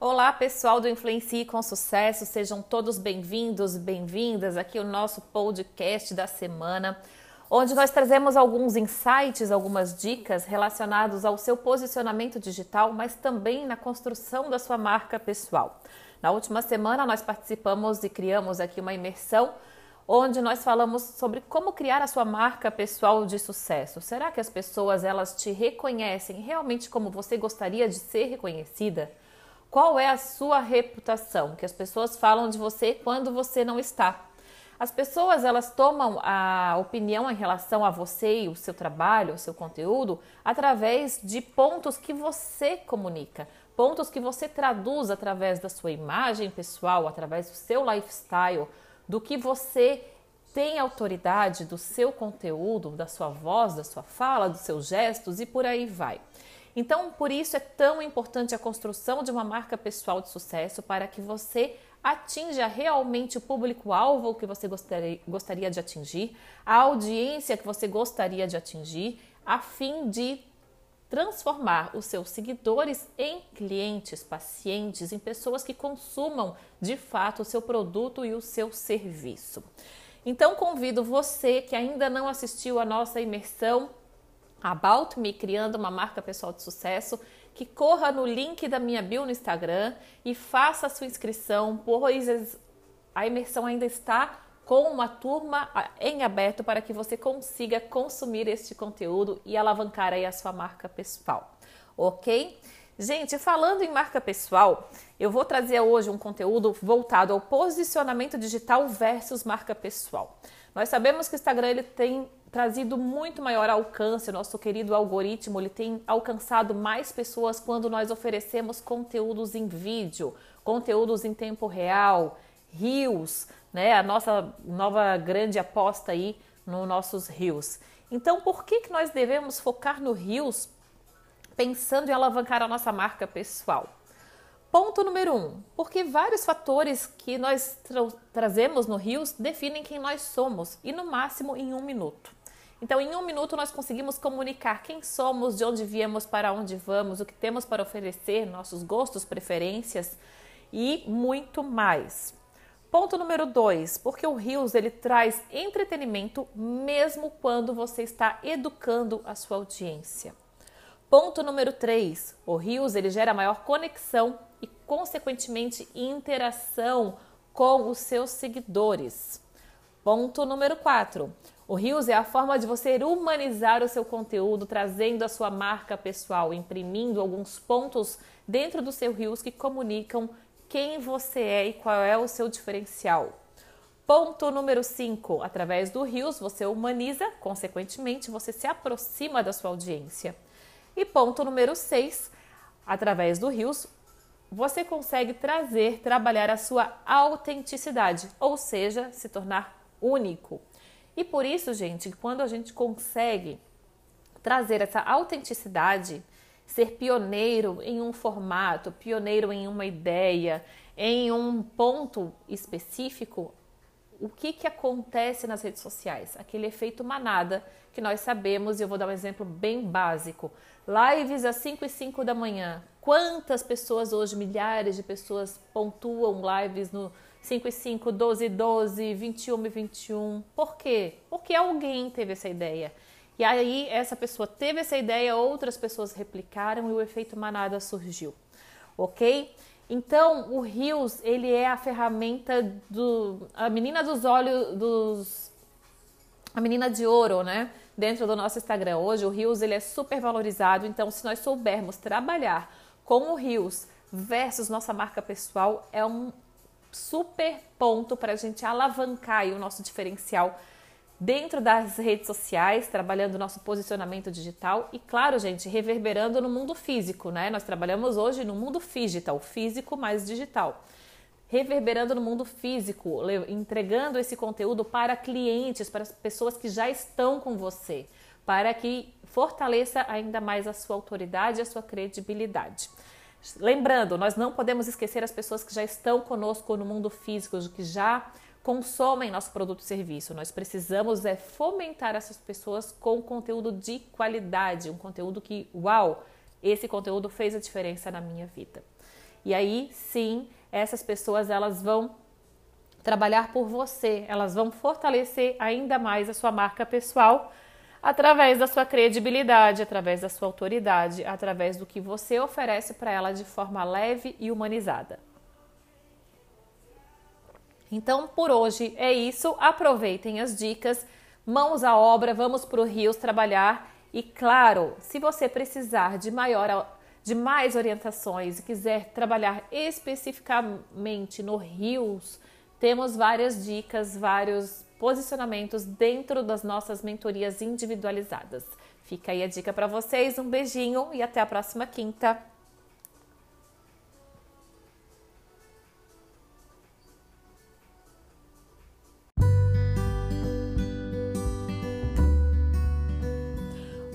Olá, pessoal do Influencie com Sucesso, sejam todos bem-vindos bem-vindas aqui ao nosso podcast da semana, onde nós trazemos alguns insights, algumas dicas relacionados ao seu posicionamento digital, mas também na construção da sua marca pessoal. Na última semana, nós participamos e criamos aqui uma imersão onde nós falamos sobre como criar a sua marca pessoal de sucesso. Será que as pessoas elas te reconhecem realmente como você gostaria de ser reconhecida? Qual é a sua reputação? Que as pessoas falam de você quando você não está. As pessoas elas tomam a opinião em relação a você e o seu trabalho, o seu conteúdo, através de pontos que você comunica, pontos que você traduz através da sua imagem pessoal, através do seu lifestyle, do que você tem autoridade do seu conteúdo, da sua voz, da sua fala, dos seus gestos e por aí vai. Então, por isso é tão importante a construção de uma marca pessoal de sucesso para que você atinja realmente o público-alvo que você gostaria, de atingir, a audiência que você gostaria de atingir, a fim de transformar os seus seguidores em clientes, pacientes, em pessoas que consumam de fato o seu produto e o seu serviço. Então convido você que ainda não assistiu a nossa imersão About Me criando uma marca pessoal de sucesso, que corra no link da minha bio no Instagram e faça a sua inscrição, pois a imersão ainda está com uma turma em aberto para que você consiga consumir este conteúdo e alavancar aí a sua marca pessoal, ok? Gente, falando em marca pessoal, eu vou trazer hoje um conteúdo voltado ao posicionamento digital versus marca pessoal. Nós sabemos que o Instagram ele tem trazido muito maior alcance, nosso querido algoritmo ele tem alcançado mais pessoas quando nós oferecemos conteúdos em vídeo, conteúdos em tempo real, rios, né? A nossa nova grande aposta aí nos nossos rios. Então, por que, que nós devemos focar no rios pensando em alavancar a nossa marca pessoal? Ponto número um, porque vários fatores que nós tra trazemos no Rios definem quem nós somos e no máximo em um minuto. Então, em um minuto, nós conseguimos comunicar quem somos, de onde viemos, para onde vamos, o que temos para oferecer, nossos gostos, preferências e muito mais. Ponto número dois, porque o Rios ele traz entretenimento mesmo quando você está educando a sua audiência. Ponto número três, o Rios ele gera maior conexão e consequentemente interação com os seus seguidores. Ponto número quatro, o Rios é a forma de você humanizar o seu conteúdo, trazendo a sua marca pessoal, imprimindo alguns pontos dentro do seu Rios que comunicam quem você é e qual é o seu diferencial. Ponto número 5. Através do Rios, você humaniza, consequentemente, você se aproxima da sua audiência. E ponto número 6. Através do Rios, você consegue trazer, trabalhar a sua autenticidade, ou seja, se tornar único. E por isso, gente, quando a gente consegue trazer essa autenticidade, ser pioneiro em um formato, pioneiro em uma ideia, em um ponto específico, o que, que acontece nas redes sociais? Aquele efeito manada que nós sabemos, e eu vou dar um exemplo bem básico. Lives às 5 e 5 da manhã. Quantas pessoas hoje, milhares de pessoas, pontuam lives no 5 e 5, 12 e 12, 21 e 21? Por quê? Porque alguém teve essa ideia. E aí essa pessoa teve essa ideia, outras pessoas replicaram e o efeito manada surgiu. OK? Então, o Rios, ele é a ferramenta do a menina dos olhos dos a menina de ouro, né? Dentro do nosso Instagram. Hoje o Rios ele é super valorizado, então se nós soubermos trabalhar com o Rios versus nossa marca pessoal, é um super ponto para a gente alavancar o nosso diferencial dentro das redes sociais, trabalhando o nosso posicionamento digital e, claro, gente, reverberando no mundo físico, né? Nós trabalhamos hoje no mundo digital, físico mais digital. Reverberando no mundo físico, entregando esse conteúdo para clientes, para as pessoas que já estão com você, para que fortaleça ainda mais a sua autoridade e a sua credibilidade. Lembrando, nós não podemos esquecer as pessoas que já estão conosco no mundo físico, que já consomem nosso produto e serviço. Nós precisamos é fomentar essas pessoas com conteúdo de qualidade, um conteúdo que, uau, esse conteúdo fez a diferença na minha vida. E aí sim, essas pessoas elas vão trabalhar por você, elas vão fortalecer ainda mais a sua marca pessoal através da sua credibilidade, através da sua autoridade, através do que você oferece para ela de forma leve e humanizada. Então, por hoje é isso. Aproveitem as dicas, mãos à obra, vamos para o Rios trabalhar. E claro, se você precisar de maior de mais orientações e quiser trabalhar especificamente no Rios, temos várias dicas, vários posicionamentos dentro das nossas mentorias individualizadas. Fica aí a dica para vocês, um beijinho e até a próxima quinta.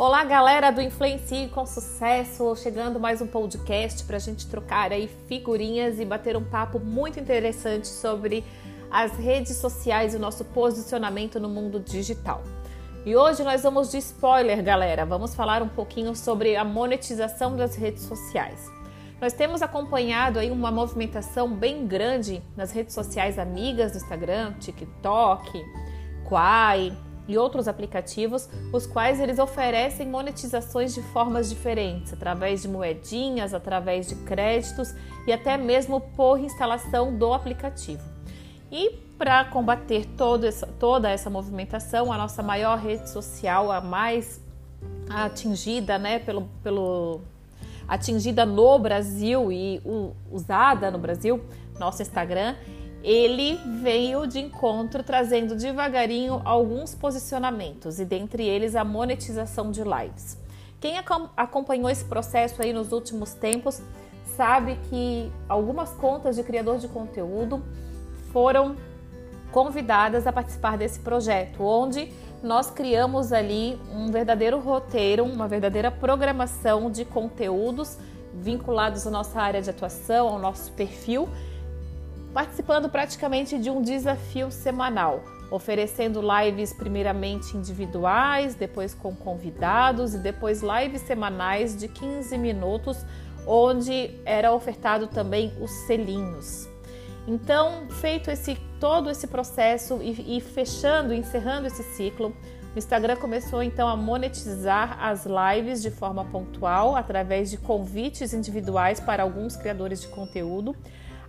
Olá, galera do Influencie com Sucesso, chegando mais um podcast para a gente trocar aí figurinhas e bater um papo muito interessante sobre as redes sociais e o nosso posicionamento no mundo digital. E hoje nós vamos de spoiler, galera. Vamos falar um pouquinho sobre a monetização das redes sociais. Nós temos acompanhado aí uma movimentação bem grande nas redes sociais amigas do Instagram, TikTok, Quai, e outros aplicativos, os quais eles oferecem monetizações de formas diferentes, através de moedinhas, através de créditos e até mesmo por instalação do aplicativo. E para combater essa, toda essa movimentação, a nossa maior rede social, a mais atingida, né, pelo, pelo atingida no Brasil e usada no Brasil, nosso Instagram, ele veio de encontro trazendo devagarinho alguns posicionamentos e dentre eles a monetização de lives. Quem acompanhou esse processo aí nos últimos tempos sabe que algumas contas de criador de conteúdo foram convidadas a participar desse projeto, onde nós criamos ali um verdadeiro roteiro, uma verdadeira programação de conteúdos vinculados à nossa área de atuação, ao nosso perfil participando praticamente de um desafio semanal, oferecendo lives primeiramente individuais, depois com convidados e depois lives semanais de 15 minutos, onde era ofertado também os selinhos. Então, feito esse todo esse processo e, e fechando, encerrando esse ciclo, o Instagram começou então a monetizar as lives de forma pontual através de convites individuais para alguns criadores de conteúdo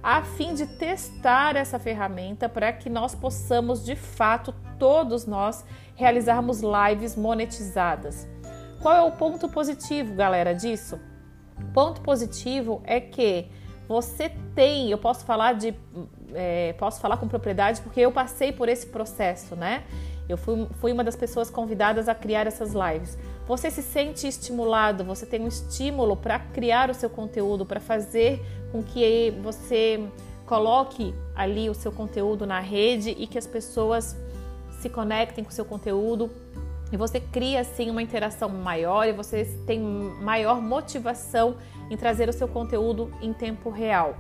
a fim de testar essa ferramenta para que nós possamos de fato, todos nós, realizarmos lives monetizadas. Qual é o ponto positivo, galera, disso? Ponto positivo é que você tem, eu posso falar de, é, posso falar com propriedade porque eu passei por esse processo, né? Eu fui, fui uma das pessoas convidadas a criar essas lives. Você se sente estimulado, você tem um estímulo para criar o seu conteúdo, para fazer com que você coloque ali o seu conteúdo na rede e que as pessoas se conectem com o seu conteúdo e você cria assim uma interação maior e você tem maior motivação em trazer o seu conteúdo em tempo real.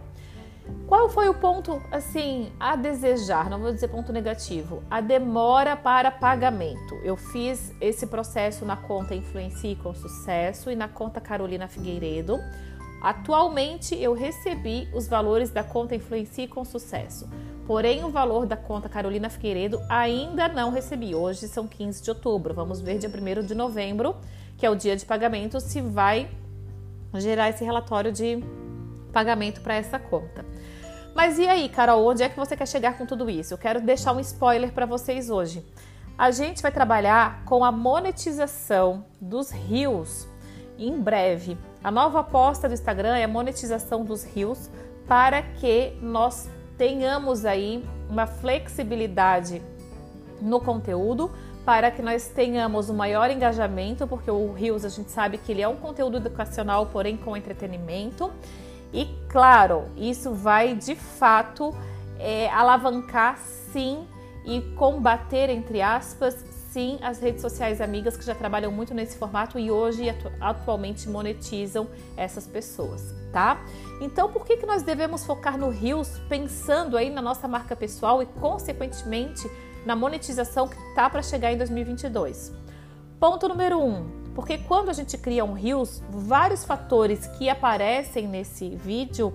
Qual foi o ponto assim a desejar? Não vou dizer ponto negativo. A demora para pagamento. Eu fiz esse processo na conta Influencie com sucesso e na conta Carolina Figueiredo. Atualmente eu recebi os valores da conta Influencie com sucesso. Porém, o valor da conta Carolina Figueiredo ainda não recebi. Hoje são 15 de outubro. Vamos ver dia 1 de novembro, que é o dia de pagamento, se vai gerar esse relatório de pagamento para essa conta. Mas e aí, Carol, onde é que você quer chegar com tudo isso? Eu quero deixar um spoiler para vocês hoje. A gente vai trabalhar com a monetização dos rios em breve. A nova aposta do Instagram é a monetização dos rios para que nós tenhamos aí uma flexibilidade no conteúdo, para que nós tenhamos um maior engajamento, porque o Rios a gente sabe que ele é um conteúdo educacional, porém com entretenimento. E claro, isso vai de fato é, alavancar sim e combater, entre aspas, sim, as redes sociais amigas que já trabalham muito nesse formato e hoje atu atualmente monetizam essas pessoas, tá? Então, por que, que nós devemos focar no Rios pensando aí na nossa marca pessoal e, consequentemente, na monetização que tá para chegar em 2022? Ponto número um, Porque quando a gente cria um Reels, vários fatores que aparecem nesse vídeo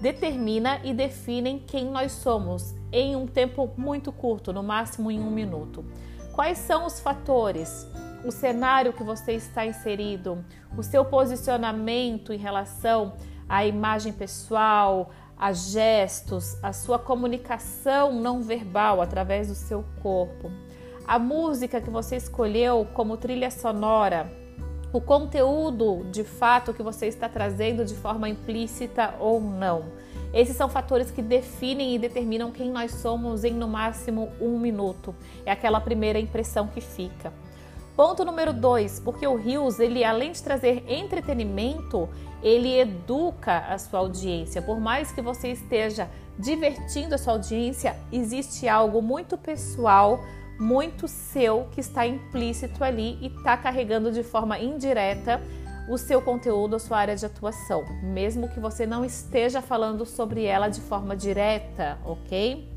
determina e definem quem nós somos em um tempo muito curto, no máximo em um minuto. Quais são os fatores? O cenário que você está inserido, o seu posicionamento em relação à imagem pessoal, a gestos, a sua comunicação não verbal através do seu corpo, a música que você escolheu como trilha sonora, o conteúdo de fato que você está trazendo de forma implícita ou não. Esses são fatores que definem e determinam quem nós somos em no máximo um minuto. É aquela primeira impressão que fica. Ponto número dois, porque o Rios, ele além de trazer entretenimento, ele educa a sua audiência. Por mais que você esteja divertindo a sua audiência, existe algo muito pessoal muito seu que está implícito ali e está carregando de forma indireta o seu conteúdo, a sua área de atuação, mesmo que você não esteja falando sobre ela de forma direta, ok?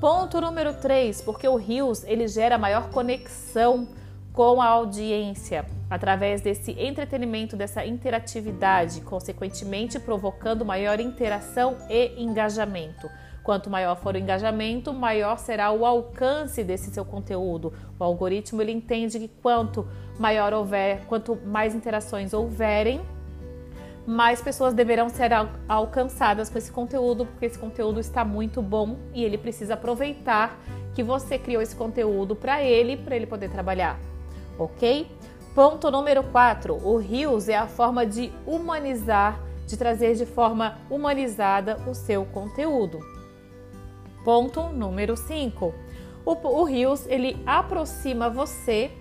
Ponto número 3, porque o Rios ele gera maior conexão com a audiência através desse entretenimento, dessa interatividade, consequentemente provocando maior interação e engajamento. Quanto maior for o engajamento, maior será o alcance desse seu conteúdo. O algoritmo ele entende que quanto maior houver, quanto mais interações houverem, mais pessoas deverão ser alcançadas com esse conteúdo, porque esse conteúdo está muito bom e ele precisa aproveitar que você criou esse conteúdo para ele, para ele poder trabalhar, ok? Ponto número 4: o Reels é a forma de humanizar, de trazer de forma humanizada o seu conteúdo. Ponto número 5. O, Rios ele aproxima você,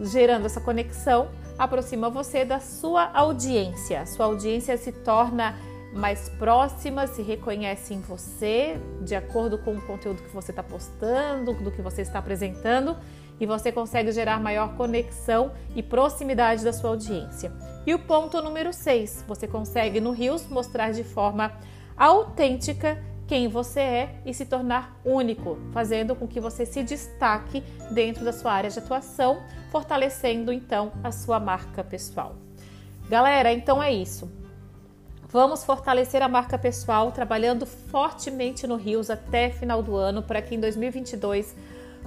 gerando essa conexão, aproxima você da sua audiência. Sua audiência se torna mais próxima, se reconhece em você, de acordo com o conteúdo que você está postando, do que você está apresentando, e você consegue gerar maior conexão e proximidade da sua audiência. E o ponto número 6, você consegue no Rios mostrar de forma autêntica quem você é e se tornar único, fazendo com que você se destaque dentro da sua área de atuação, fortalecendo então a sua marca pessoal. Galera, então é isso. Vamos fortalecer a marca pessoal trabalhando fortemente no Rios até final do ano para que em 2022,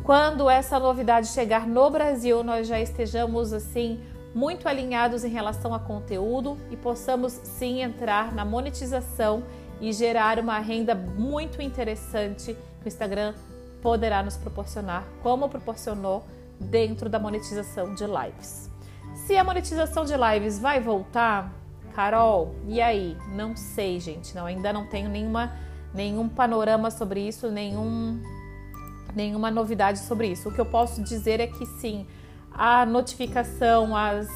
quando essa novidade chegar no Brasil, nós já estejamos assim muito alinhados em relação a conteúdo e possamos sim entrar na monetização e gerar uma renda muito interessante que o Instagram poderá nos proporcionar, como proporcionou dentro da monetização de lives. Se a monetização de lives vai voltar, Carol, e aí? Não sei, gente, não, ainda não tenho nenhuma, nenhum panorama sobre isso, nenhum, nenhuma novidade sobre isso. O que eu posso dizer é que sim, a notificação, as,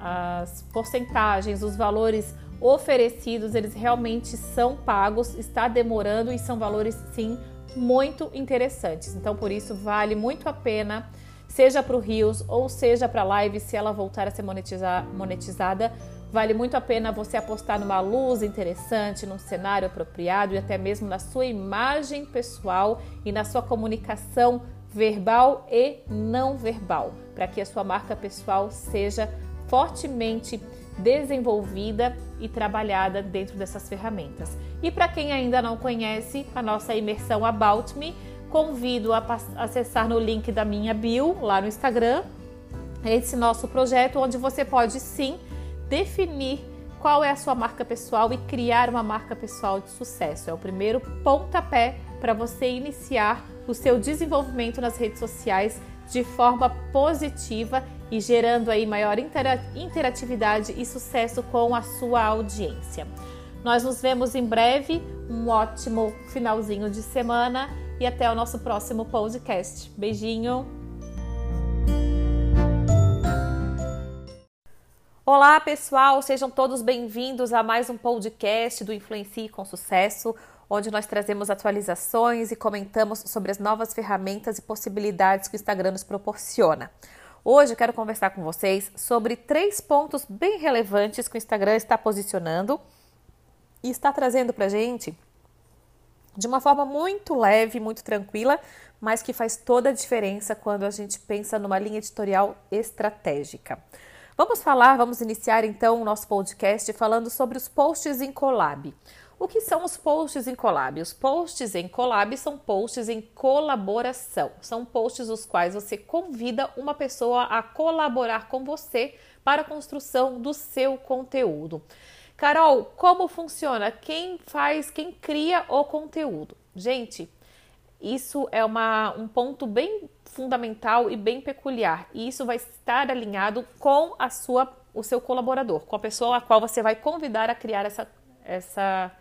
as porcentagens, os valores oferecidos, eles realmente são pagos, está demorando e são valores sim muito interessantes. Então, por isso, vale muito a pena, seja para o Rios ou seja para a live, se ela voltar a ser monetizar, monetizada, vale muito a pena você apostar numa luz interessante, num cenário apropriado e até mesmo na sua imagem pessoal e na sua comunicação verbal e não verbal, para que a sua marca pessoal seja fortemente desenvolvida e trabalhada dentro dessas ferramentas. E para quem ainda não conhece a nossa imersão About Me, convido a acessar no link da minha bio lá no Instagram esse nosso projeto onde você pode sim definir qual é a sua marca pessoal e criar uma marca pessoal de sucesso. É o primeiro pontapé para você iniciar o seu desenvolvimento nas redes sociais de forma positiva e gerando aí maior interatividade e sucesso com a sua audiência. Nós nos vemos em breve, um ótimo finalzinho de semana e até o nosso próximo podcast. Beijinho! Olá pessoal, sejam todos bem-vindos a mais um podcast do Influencie com Sucesso onde nós trazemos atualizações e comentamos sobre as novas ferramentas e possibilidades que o Instagram nos proporciona. Hoje eu quero conversar com vocês sobre três pontos bem relevantes que o Instagram está posicionando e está trazendo para gente de uma forma muito leve, muito tranquila, mas que faz toda a diferença quando a gente pensa numa linha editorial estratégica. Vamos falar, vamos iniciar então o nosso podcast falando sobre os posts em collab. O que são os posts em collab? Os posts em collab são posts em colaboração. São posts os quais você convida uma pessoa a colaborar com você para a construção do seu conteúdo. Carol, como funciona? Quem faz, quem cria o conteúdo? Gente, isso é uma, um ponto bem fundamental e bem peculiar. E isso vai estar alinhado com a sua, o seu colaborador, com a pessoa a qual você vai convidar a criar essa, essa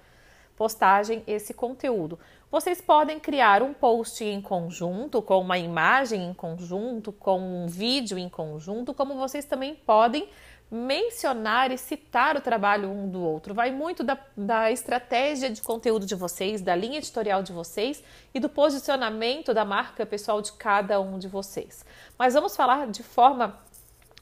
postagem, esse conteúdo. Vocês podem criar um post em conjunto, com uma imagem em conjunto, com um vídeo em conjunto, como vocês também podem mencionar e citar o trabalho um do outro. Vai muito da, da estratégia de conteúdo de vocês, da linha editorial de vocês e do posicionamento da marca pessoal de cada um de vocês. Mas vamos falar de forma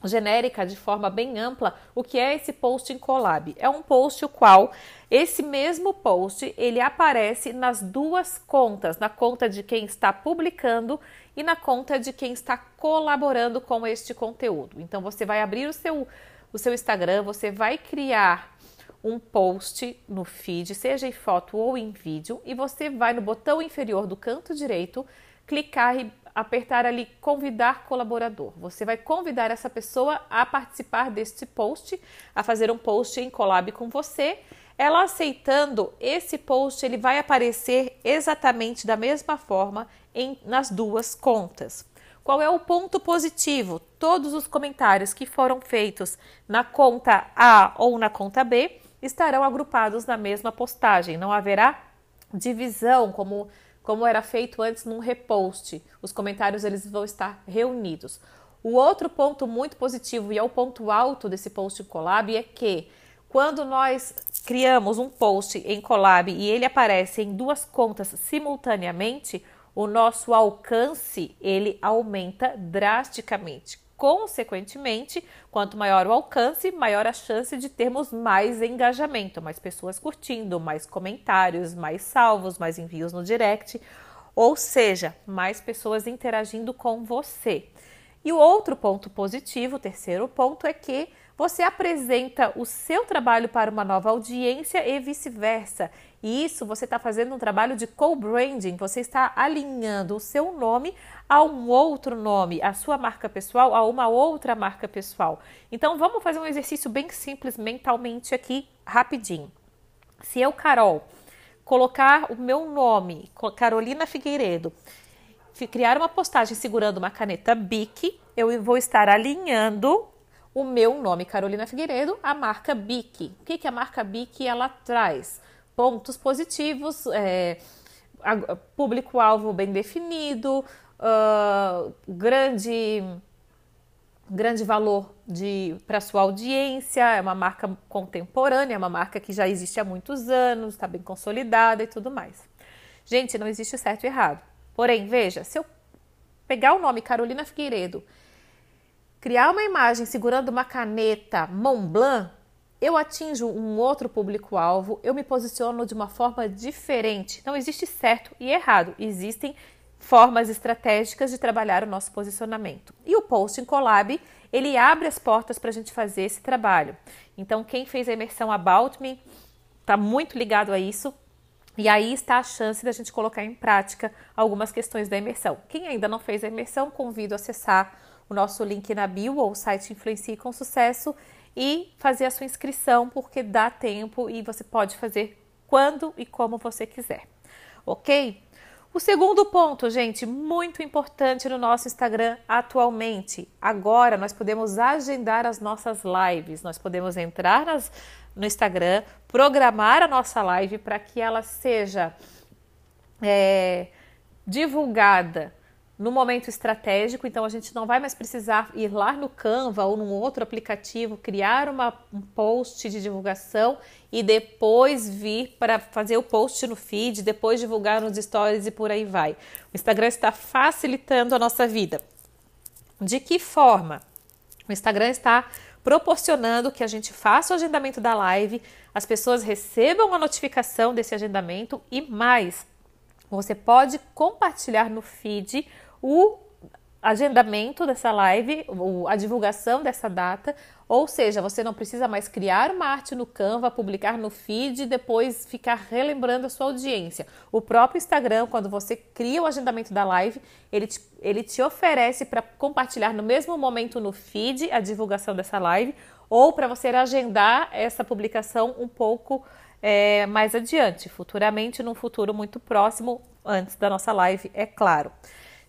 genérica, de forma bem ampla, o que é esse post em collab. É um post o qual esse mesmo post ele aparece nas duas contas, na conta de quem está publicando e na conta de quem está colaborando com este conteúdo. Então você vai abrir o seu o seu Instagram, você vai criar um post no feed, seja em foto ou em vídeo, e você vai no botão inferior do canto direito, clicar e apertar ali convidar colaborador. Você vai convidar essa pessoa a participar deste post, a fazer um post em collab com você. Ela aceitando esse post, ele vai aparecer exatamente da mesma forma em, nas duas contas. Qual é o ponto positivo? Todos os comentários que foram feitos na conta A ou na conta B estarão agrupados na mesma postagem. Não haverá divisão como como era feito antes num repost. Os comentários eles vão estar reunidos. O outro ponto muito positivo e é o ponto alto desse post collab é que quando nós criamos um post em collab e ele aparece em duas contas simultaneamente, o nosso alcance ele aumenta drasticamente. Consequentemente, quanto maior o alcance, maior a chance de termos mais engajamento, mais pessoas curtindo, mais comentários, mais salvos, mais envios no direct, ou seja, mais pessoas interagindo com você. E o outro ponto positivo, o terceiro ponto, é que você apresenta o seu trabalho para uma nova audiência e vice-versa. E isso você está fazendo um trabalho de co-branding, você está alinhando o seu nome a um outro nome, a sua marca pessoal a uma outra marca pessoal. Então vamos fazer um exercício bem simples mentalmente aqui, rapidinho. Se eu, Carol, colocar o meu nome, Carolina Figueiredo, criar uma postagem segurando uma caneta BIC, eu vou estar alinhando o meu nome, Carolina Figueiredo, a marca BIC. O que, que a marca BIC ela traz? Pontos positivos, é, público-alvo bem definido, uh, grande grande valor para sua audiência, é uma marca contemporânea, é uma marca que já existe há muitos anos, está bem consolidada e tudo mais. Gente, não existe certo e errado. Porém, veja, se eu pegar o nome Carolina Figueiredo criar uma imagem segurando uma caneta Montblanc, eu atinjo um outro público-alvo, eu me posiciono de uma forma diferente. Não existe certo e errado, existem formas estratégicas de trabalhar o nosso posicionamento. E o Posting Collab, ele abre as portas para a gente fazer esse trabalho. Então, quem fez a imersão About Me está muito ligado a isso. E aí está a chance da gente colocar em prática algumas questões da imersão. Quem ainda não fez a imersão, convido a acessar o nosso link na bio ou o site Influencie com Sucesso e fazer a sua inscrição, porque dá tempo e você pode fazer quando e como você quiser, ok? O segundo ponto, gente, muito importante no nosso Instagram atualmente. Agora nós podemos agendar as nossas lives, nós podemos entrar nas, no Instagram, programar a nossa live para que ela seja é, divulgada no momento estratégico, então a gente não vai mais precisar ir lá no Canva ou num outro aplicativo, criar uma, um post de divulgação e depois vir para fazer o post no feed, depois divulgar nos stories e por aí vai. O Instagram está facilitando a nossa vida. De que forma? O Instagram está proporcionando que a gente faça o agendamento da live, as pessoas recebam a notificação desse agendamento e mais, você pode compartilhar no feed o, agendamento dessa live, a divulgação dessa data, ou seja, você não precisa mais criar uma arte no Canva, publicar no feed e depois ficar relembrando a sua audiência. O próprio Instagram, quando você cria o agendamento da live, ele te, ele te oferece para compartilhar no mesmo momento no feed a divulgação dessa live, ou para você agendar essa publicação um pouco é, mais adiante, futuramente, num futuro muito próximo, antes da nossa live, é claro.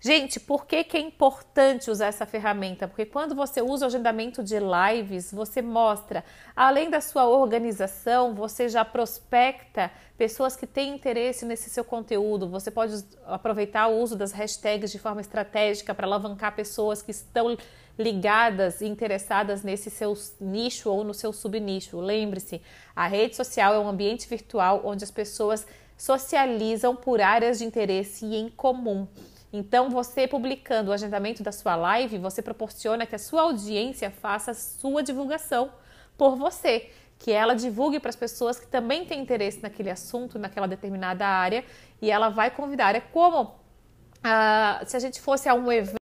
Gente, por que, que é importante usar essa ferramenta? Porque quando você usa o agendamento de lives, você mostra, além da sua organização, você já prospecta pessoas que têm interesse nesse seu conteúdo. Você pode aproveitar o uso das hashtags de forma estratégica para alavancar pessoas que estão ligadas e interessadas nesse seu nicho ou no seu subnicho. Lembre-se, a rede social é um ambiente virtual onde as pessoas socializam por áreas de interesse em comum. Então, você publicando o agendamento da sua live, você proporciona que a sua audiência faça a sua divulgação por você, que ela divulgue para as pessoas que também têm interesse naquele assunto, naquela determinada área, e ela vai convidar. É como ah, se a gente fosse a um evento